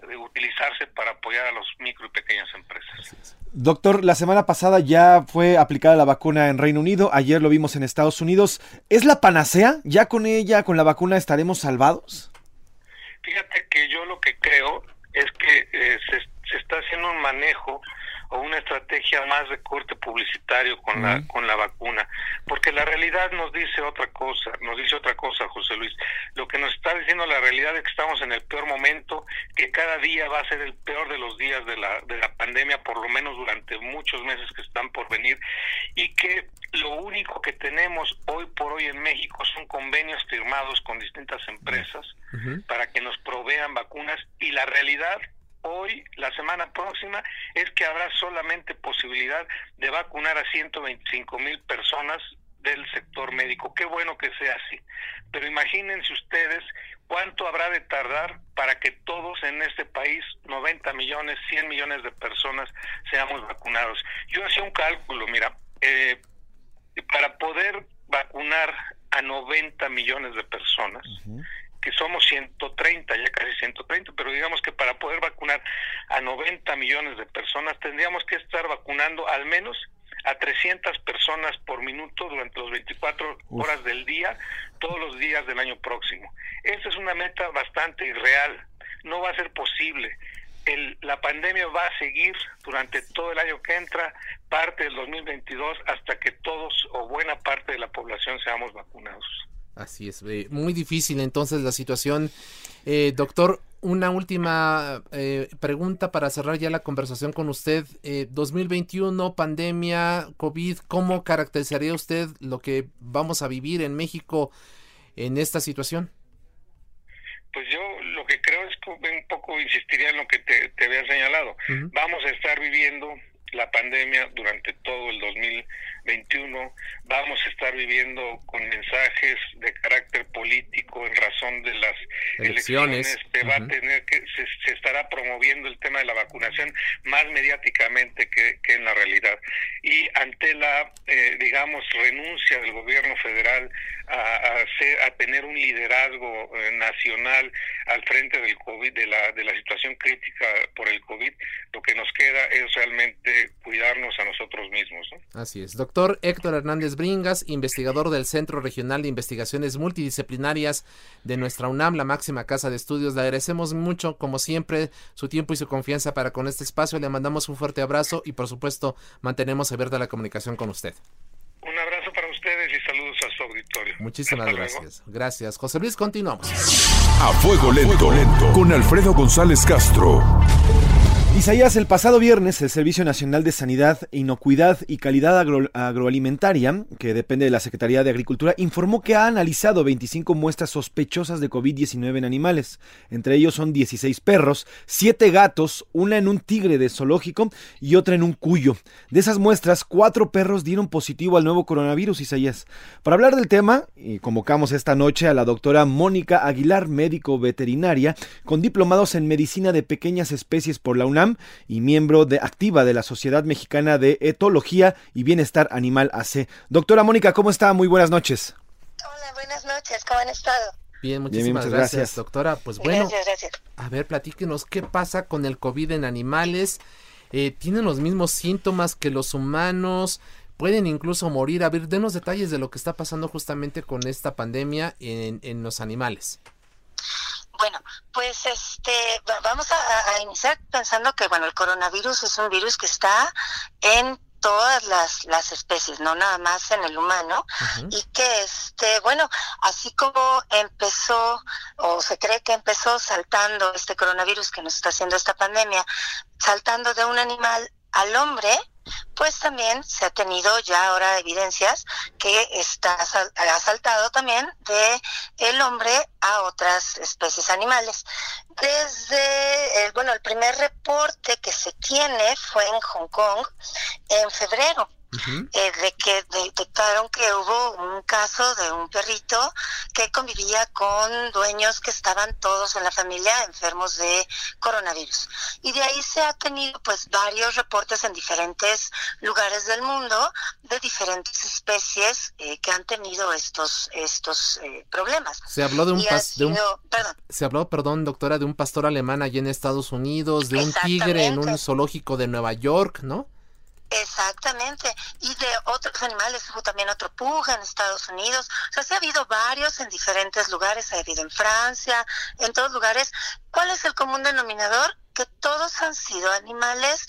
eh, utilizarse para apoyar a los micro y pequeñas empresas. Doctor, la semana pasada ya fue aplicada la vacuna en Reino Unido, ayer lo vimos en Estados Unidos. ¿Es la panacea? ¿Ya con ella, con la vacuna, estaremos salvados? Fíjate que yo lo que creo es que eh, se, se, está haciendo un manejo o una estrategia más de corte publicitario con la con la vacuna, porque la realidad nos dice otra cosa, nos dice otra cosa, José Luis. Lo que nos está diciendo la realidad es que estamos en el peor momento, que cada día va a ser el peor de los días de la de la pandemia, por lo menos durante muchos meses que están por venir y que lo único que tenemos hoy por hoy en México son convenios firmados con distintas empresas para que nos provean vacunas y la realidad hoy, la semana próxima, es que habrá solamente posibilidad de vacunar a 125 mil personas del sector médico. Qué bueno que sea así. Pero imagínense ustedes cuánto habrá de tardar para que todos en este país, 90 millones, 100 millones de personas, seamos vacunados. Yo hacía un cálculo, mira, eh, para poder vacunar a 90 millones de personas, que somos 130, ya casi 130, pero digamos que para poder vacunar a 90 millones de personas tendríamos que estar vacunando al menos a 300 personas por minuto durante los 24 horas del día, todos los días del año próximo. Esta es una meta bastante irreal, no va a ser posible. El, la pandemia va a seguir durante todo el año que entra, parte del 2022, hasta que todos o buena parte de la población seamos vacunados. Así es, eh, muy difícil entonces la situación. Eh, doctor, una última eh, pregunta para cerrar ya la conversación con usted. 2021, pandemia, COVID, ¿cómo caracterizaría usted lo que vamos a vivir en México en esta situación? Pues yo lo que creo es que un poco insistiría en lo que te, había señalado. Vamos a estar viviendo la pandemia durante todo el 2021. Vamos a estar viviendo con mensajes de carácter político en razón de las elecciones. se va a tener que se, estará promoviendo el tema de la vacunación más mediáticamente que, en la realidad. Y ante la, eh, digamos, renuncia del gobierno federal a, a, tener un liderazgo eh, nacional al frente del COVID, de la, de la situación crítica por el COVID, lo que nos queda es realmente cuidarnos a nosotros mismos. Así es. Doctor Héctor Hernández Bringas, investigador del Centro Regional de Investigaciones Multidisciplinarias de nuestra UNAM, la máxima casa de estudios. Le agradecemos mucho, como siempre, su tiempo y su confianza para con este espacio. Le mandamos un fuerte abrazo y, por supuesto, mantenemos abierta la comunicación con usted. Un abrazo para ustedes y saludos a su auditorio. Muchísimas gracias. Gracias. José Luis, continuamos. A fuego lento, lento, con Alfredo González Castro. Isaías, el pasado viernes el Servicio Nacional de Sanidad, Inocuidad y Calidad Agroalimentaria, que depende de la Secretaría de Agricultura, informó que ha analizado 25 muestras sospechosas de COVID-19 en animales. Entre ellos son 16 perros, 7 gatos, una en un tigre de zoológico y otra en un cuyo. De esas muestras, 4 perros dieron positivo al nuevo coronavirus, Isaías. Para hablar del tema, convocamos esta noche a la doctora Mónica Aguilar, médico veterinaria, con diplomados en medicina de pequeñas especies por la UNAM y miembro de, activa de la Sociedad Mexicana de Etología y Bienestar Animal AC. Doctora Mónica, ¿cómo está? Muy buenas noches. Hola, buenas noches, ¿cómo han estado? Bien, muchísimas gracias, doctora. Pues bueno, a ver, platíquenos qué pasa con el COVID en animales. Eh, ¿Tienen los mismos síntomas que los humanos? ¿Pueden incluso morir? A ver, denos detalles de lo que está pasando justamente con esta pandemia en, en los animales. Bueno, pues este, vamos a, iniciar pensando que bueno, el coronavirus es un virus que está en todas las, las especies, no nada más en el humano, y que este, bueno, así como empezó o se cree que empezó saltando este coronavirus que nos está haciendo esta pandemia, saltando de un animal al hombre, pues también se ha tenido ya ahora evidencias que está ha saltado también de el hombre a otras especies animales. Desde el, bueno, el primer reporte que se tiene fue en Hong Kong en febrero eh, de que detectaron que hubo un caso de un perrito que convivía con dueños que estaban todos en la familia enfermos de coronavirus. Y de ahí se ha tenido pues varios reportes en diferentes lugares del mundo de diferentes especies eh, que han tenido estos estos eh, problemas. Se habló de un, perdón. se habló, perdón, doctora, de un pastor alemán allí en Estados Unidos, de un tigre en un zoológico de Nueva York, ¿no? Exactamente. Y de otros animales, hubo también otro puja en Estados Unidos. O sea, sí ha habido varios en diferentes lugares, ha habido en Francia, en todos lugares. ¿Cuál es el común denominador? Que todos han sido animales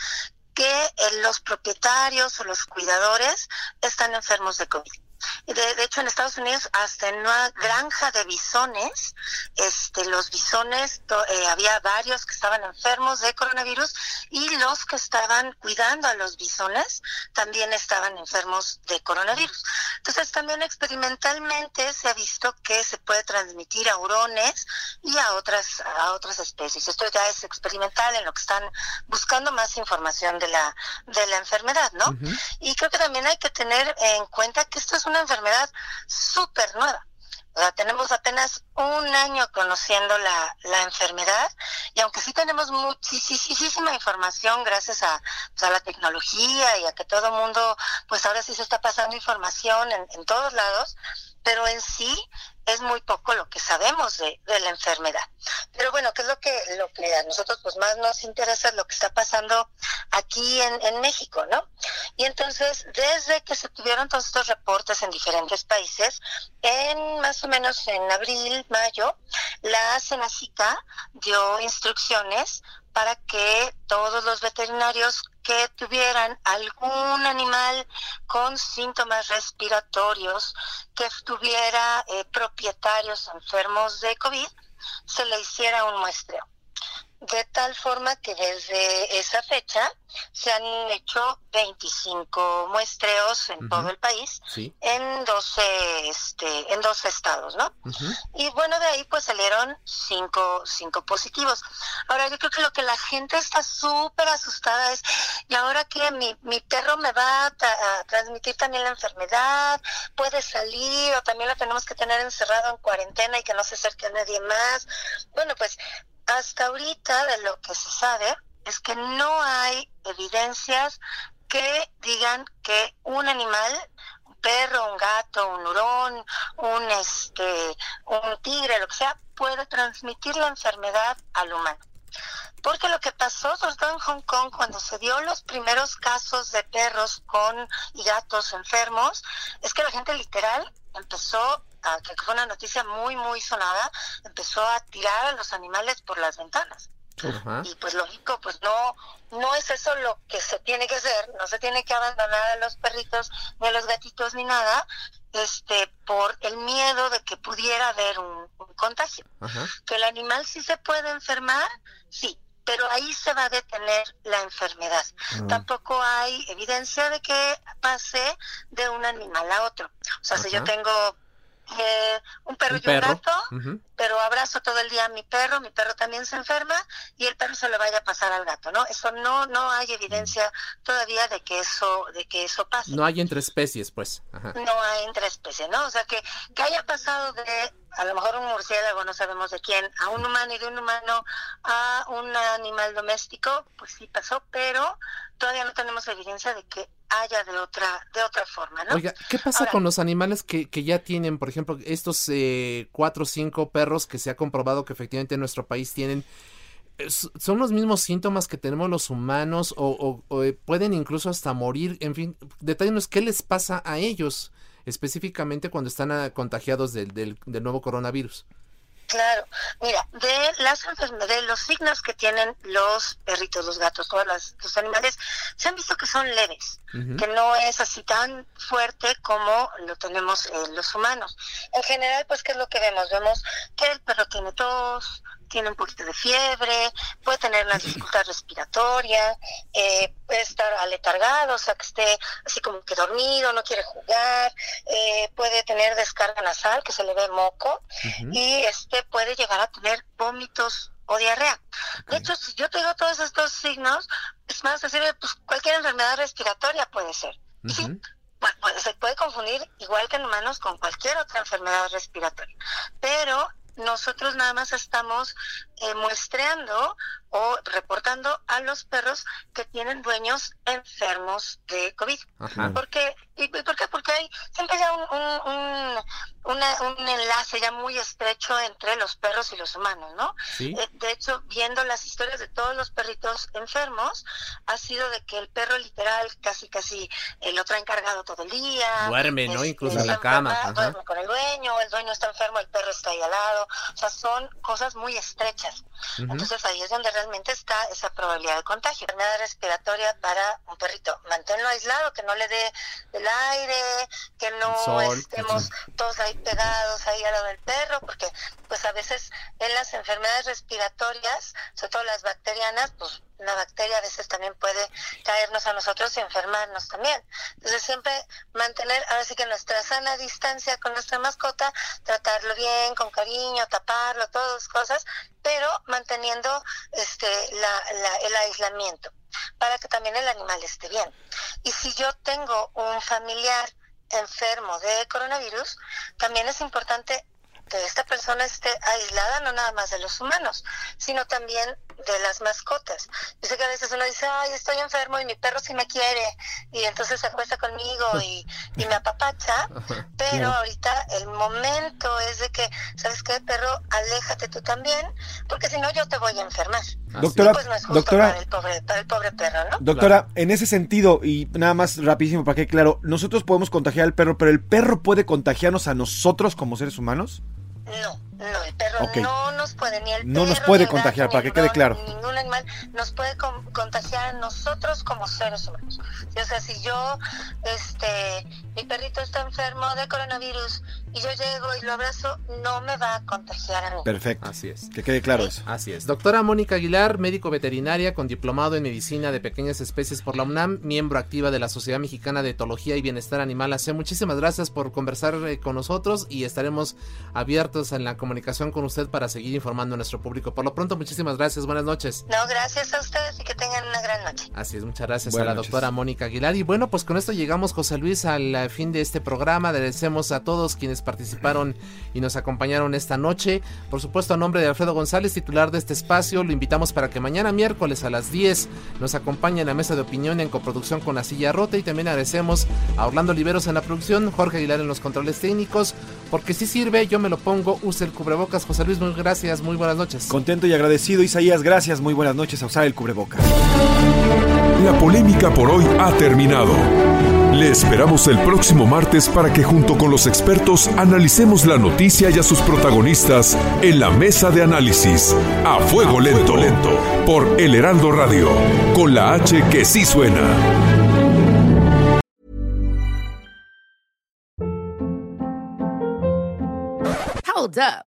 que eh, los propietarios o los cuidadores están enfermos de COVID. De, de, hecho, en Estados Unidos, hasta en una granja de bisones, este, los bisones, eh, había varios que estaban enfermos de coronavirus y los que estaban cuidando a los bisones también estaban enfermos de coronavirus. Entonces, también experimentalmente se ha visto que se puede transmitir a hurones y a otras, a otras especies. Esto ya es experimental en lo que están buscando más información de la, de la enfermedad, ¿no? Y creo que también hay que tener en cuenta que esto es una enfermedad súper nueva. O sea, tenemos apenas un año conociendo la, la enfermedad y aunque sí tenemos muchísima información gracias a, pues, a la tecnología y a que todo el mundo, pues ahora sí se está pasando información en, en todos lados, pero en sí es muy poco lo que sabemos de, de, la enfermedad. Pero bueno, ¿qué es lo que, lo que a nosotros pues más nos interesa? Es lo que está pasando aquí en, en México, ¿no? Y entonces, desde que se tuvieron todos estos reportes en diferentes países, en más o menos en abril, mayo, la Senacica dio instrucciones para que todos los veterinarios que tuvieran algún animal con síntomas respiratorios, que tuviera eh, propietarios enfermos de COVID, se le hiciera un muestreo de tal forma que desde esa fecha se han hecho 25 muestreos en todo el país en 12 este en 12 estados, ¿no? Y bueno, de ahí pues salieron cinco, cinco positivos. Ahora yo creo que lo que la gente está súper asustada es y ahora que mi, mi perro me va a, transmitir también la enfermedad, puede salir o también lo tenemos que tener encerrado en cuarentena y que no se acerque a nadie más. Bueno, pues hasta ahorita de lo que se sabe es que no hay evidencias que digan que un animal, un perro, un gato, un hurón, un este, un tigre, lo que sea, puede transmitir la enfermedad al humano. Porque lo que pasó, sobre todo en Hong Kong, cuando se dio los primeros casos de perros con y gatos enfermos, es que la gente literal empezó que fue una noticia muy, muy sonada, empezó a tirar a los animales por las ventanas. Y pues lógico, pues no, no es eso lo que se tiene que hacer, no se tiene que abandonar a los perritos ni a los gatitos ni nada, este, por el miedo de que pudiera haber un, contagio. Que el animal sí se puede enfermar, sí, pero ahí se va a detener la enfermedad. Ah. Tampoco hay evidencia de que pase de un animal a otro. O sea, si yo tengo eh, un perro y un gato, pero abrazo todo el día a mi perro, mi perro también se enferma y el perro se lo vaya a pasar al gato, ¿no? Eso no no hay evidencia todavía de que eso de que eso pase. No hay entre especies, pues. No hay entre especies, ¿no? O sea que que haya pasado de a lo mejor un murciélago, no sabemos de quién, a un humano y de un humano a un animal doméstico, pues sí pasó, pero todavía no tenemos evidencia de que haya de otra de otra forma, ¿no? Oiga, ¿qué pasa con los animales que, que ya tienen, por ejemplo, estos eh, cuatro o cinco perros que se ha comprobado que efectivamente en nuestro país tienen son los mismos síntomas que tenemos los humanos o, eh, pueden incluso hasta morir, en fin, detalles qué les pasa a ellos específicamente cuando están ah, contagiados del, del, del nuevo coronavirus. Claro, mira, de las enfermedades, los signos que tienen los perritos, los gatos, todos los, animales, se han visto que son leves, que no es así tan fuerte como lo tenemos eh, los humanos. En general, pues, ¿qué es lo que vemos? Vemos que el perro tiene tos, tiene un poquito de fiebre, puede tener una dificultad respiratoria, eh, puede estar aletargado, o sea, que esté así como que dormido, no quiere jugar, eh, puede tener descarga nasal, que se le ve moco, y este puede llegar a tener vómitos o diarrea. De hecho, si yo tengo todos estos signos, es más decir, pues cualquier enfermedad respiratoria puede ser. Sí, bueno, se puede confundir igual que en humanos con cualquier otra enfermedad respiratoria. Pero nosotros nada más estamos eh, muestreando o reportando a los perros que tienen dueños enfermos de COVID. Porque, ¿Y por qué? Porque hay siempre hay un, un, enlace ya muy estrecho entre los perros y los humanos, ¿no? Eh, de hecho, viendo las historias de todos los perritos enfermos, ha sido de que el perro literal casi casi eh, lo trae encargado todo el día. Duerme, ¿no? Incluso en la cama. Duerme con el dueño, el dueño está enfermo, el perro está ahí al lado. O sea, son cosas muy estrechas. Entonces ahí es donde realmente está esa probabilidad de contagio. Enfermedad respiratoria para un perrito. Manténlo aislado, que no le dé el aire, que no estemos todos ahí pegados ahí al lado del perro, porque pues a veces en las enfermedades respiratorias, sobre todo las bacterianas, pues una bacteria a veces también puede caernos a nosotros y enfermarnos también. Entonces siempre mantener, ahora sí que nuestra sana distancia con nuestra mascota, tratarlo bien, con cariño, taparlo, todas cosas, pero manteniendo este la, el aislamiento para que también el animal esté bien. Y si yo tengo un familiar enfermo de coronavirus, también es importante que esta persona esté aislada no nada más de los humanos, sino también de las mascotas. Yo sé que a veces uno dice, ay, estoy enfermo y mi perro sí me quiere, y entonces se acuesta conmigo y, y me apapacha, (laughs) pero ahorita el momento es de que, ¿sabes qué, perro? Aléjate tú también, porque si no yo te voy a enfermar. Doctora, pues no es justo doctora, para, el pobre, para el pobre perro, ¿no? Doctora, en ese sentido, y nada más rapidísimo para que claro, nosotros podemos contagiar al perro, pero el perro puede contagiarnos a nosotros como seres humanos? No, no, el perro no nos puede, ni el No nos perro, puede ni el gato, contagiar, para que quede claro. ni Ningún animal nos puede con- contagiar a nosotros como seres humanos. O sea, si yo, este, mi perrito está enfermo de coronavirus y yo llego y lo abrazo, no me va a contagiar a mí. Perfecto. Así es. Que quede claro eso. Así es. Doctora Mónica Aguilar, médico veterinaria con diplomado en medicina de pequeñas especies por la UNAM, miembro activa de la Sociedad Mexicana de Etología y Bienestar Animal. AC. Muchísimas gracias por conversar eh, con nosotros y estaremos abiertos en la comunicación con usted para seguir informando a nuestro público. Por lo pronto, muchísimas gracias. Buenas noches. No, gracias a ustedes y que tengan una gran noche. Así es, muchas gracias Buenas a la noches. doctora Mónica Aguilar. Y bueno, pues con esto llegamos, José Luis, al eh, fin de este programa. Agradecemos a todos quienes participaron y nos acompañaron esta noche. Por supuesto, a nombre de Alfredo González, titular de este espacio, lo invitamos para que mañana miércoles a las 10 nos acompañe en la mesa de opinión en coproducción con La Silla Rota. Y también agradecemos a Orlando Oliveros en la producción, Jorge Aguilar en los controles técnicos. Porque si sirve, yo me lo pongo, use el cubrebocas. José Luis, muy gracias, muy buenas noches. Contento y agradecido, Isaías. Gracias. Muy buenas noches a usar el cubrebocas. La polémica por hoy ha terminado. Le esperamos el próximo martes para que junto con los expertos analicemos la noticia y a sus protagonistas en la mesa de análisis a fuego lento, lento por El Heraldo Radio, con la H que sí suena. Hold up.